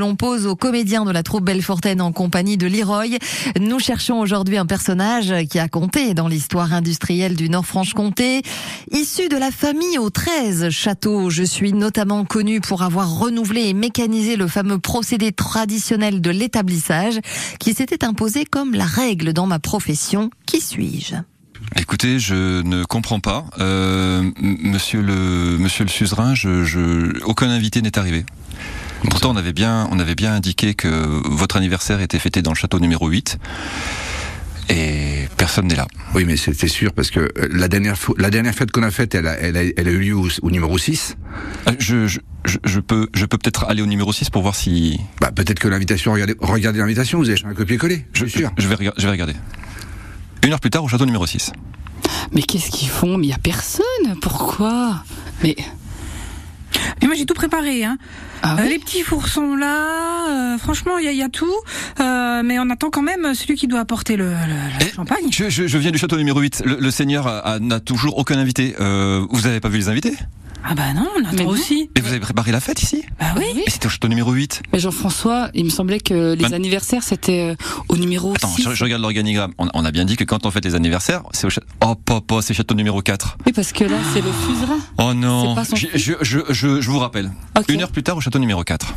l'on pose aux comédiens de la troupe Belfortaine en compagnie de Leroy. Nous cherchons aujourd'hui un personnage qui a compté dans l'histoire industrielle du Nord-Franche-Comté. Issu de la famille aux 13 châteaux, je suis notamment connu pour avoir renouvelé et mécanisé le fameux procédé traditionnel de l'établissage qui s'était imposé comme la règle dans ma profession. Qui suis-je? Écoutez, je ne comprends pas. Euh, monsieur le Monsieur le suzerain, je, je, aucun invité n'est arrivé. Pourtant, on avait bien, on avait bien indiqué que votre anniversaire était fêté dans le château numéro 8. Et personne n'est là. Oui, mais c'était sûr parce que euh, la dernière la dernière fête qu'on a faite, elle a, elle a, elle a eu lieu au, numéro 6. Euh, je, je, je, peux, je peux peut-être aller au numéro 6 pour voir si. Bah, peut-être que l'invitation, regardez, regardez l'invitation, vous avez un copier-coller. Je suis sûr. Je vais, je vais regarder. Une heure plus tard, au château numéro 6. Mais qu'est-ce qu'ils font? Mais il y a personne. Pourquoi? Mais mais moi j'ai tout préparé. Hein. Ah euh, les petits fours sont là. Euh, franchement, il y, y, a tout. Euh, mais on attend quand même celui qui doit apporter le, le, le champagne. Je, je, je, viens du château numéro 8. Le, le Seigneur n'a toujours aucun invité. Euh, vous avez pas vu les invités? Ah bah non, on attend aussi. Et vous avez préparé la fête ici? Bah oui. Mais c'était au château numéro 8. Mais Jean-François, il me semblait que les Ben- anniversaires c'était euh, au numéro Attends, 6. je, je regarde l'organigramme. On, on a bien dit que quand on fête les anniversaires, c'est au château... Oh, papa, c'est château numéro 4. Oui, parce que là, c'est le suzerain. Oh non. C'est pas son Je, je, je, je, je vous rappelle. Une heure plus tard au château numéro 4.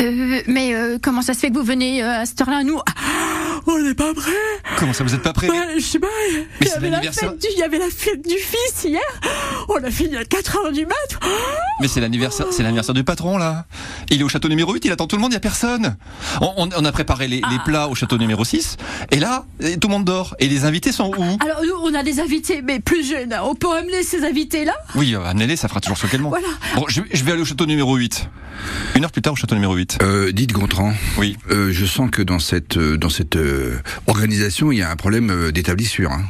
Euh, mais euh, comment ça se fait que vous venez euh, à cette heure-là Nous, ah, on n'est pas prêts. Comment ça, vous êtes pas prêts Bah, je sais pas. Mais Il y, c'est avait la l'anniversaire. fête du, il y avait la fête du fils hier. On a fini à 4 heures du mat. Mais c'est l'anniversaire, c'est l'anniversaire du patron là. Il est au château numéro 8, il attend tout le monde, il y a personne. On, on- on a préparé les, les plats au château numéro 6 et là, tout le monde dort et les invités sont où Alors nous, on a des invités, mais plus jeunes. On peut amener ces invités-là Oui, euh, amenez-les, ça fera toujours ce qu'elle Voilà. Bon, je, je vais aller au château numéro 8. Une heure plus tard au château numéro 8. Euh, dites Gontran, Oui. euh, je sens que dans cette dans cette euh, organisation, il y a un problème euh, d'établissure. Hein.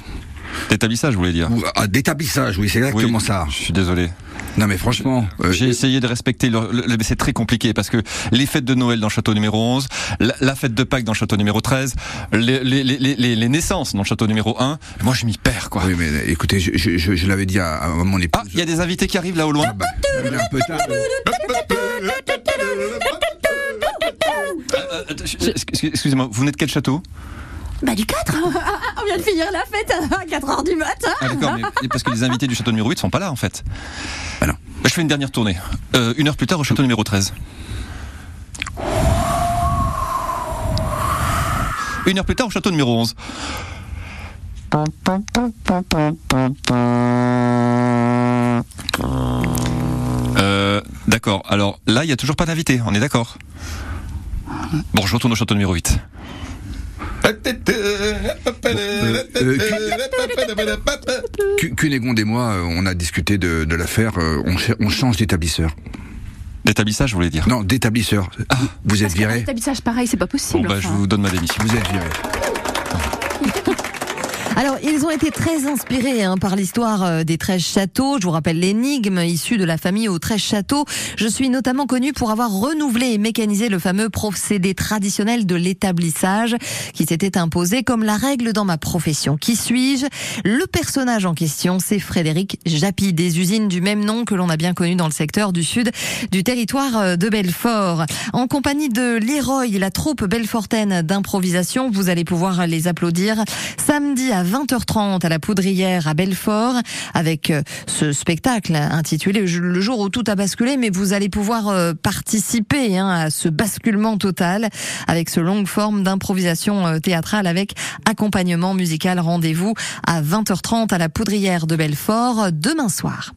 D'établissage, je voulais dire. Ou, ah, d'établissage, oui, c'est exactement Oui, ça. Je suis désolé. Non, mais franchement, euh, J'ai essayé de respecter le, le- mais c'est très compliqué parce que les fêtes de Noël dans le château numéro 11, la, la fête de Pâques dans le château numéro 13, les, les, les, les, les naissances dans le château numéro 1, moi je m'y perds quoi. oui, mais écoutez, je, je, je, je l'avais dit à, à mon épouse. Ah, il y a des invités qui arrivent là au loin. Bah, un peu tard. Euh, Excusez-moi, vous venez de quel château? Bah du 4. on vient de finir la fête à 4 heures du matin. Ah d'accord, mais parce que les invités du château numéro 8 sont pas là en fait. Ah non. Je fais une dernière tournée. Euh, une heure plus tard au château numéro 13. Une heure plus tard au château numéro 11. Euh, d'accord. Alors là, il y a toujours pas d'invité. On est d'accord? Bon, je retourne au château numéro 8. Cu- Cunégonde et moi, euh, on a discuté de, de l'affaire. euh, On, change d'établisseur. D'établissage, je voulais dire? Non, d'établisseur. Vous êtes Parce qu'un viré. établissage pareil, c'est pas Bon, possible. bah, je vous donne ma démission. Vous êtes viré. Alors, ils ont été très inspirés hein, par l'histoire euh, des 13 châteaux. Je vous rappelle l'énigme issue de la famille aux 13 châteaux. Je suis notamment connu pour avoir renouvelé et mécanisé le fameux procédé traditionnel de l'établissage qui s'était imposé comme la règle dans ma profession. Qui suis-je? Le personnage en question, c'est Frédéric Japy, des usines du même nom que l'on a bien connu dans le secteur du sud du territoire euh, de Belfort. En compagnie de Leroy, la troupe belfortaine d'improvisation, vous allez pouvoir les applaudir samedi à 20h30 à la Poudrière à Belfort avec euh, ce spectacle intitulé Le jour où tout a basculé, mais vous allez pouvoir euh, participer hein, à ce basculement total avec ce longue forme d'improvisation euh, théâtrale avec accompagnement musical. Rendez-vous à 20h30 à la Poudrière de Belfort demain soir.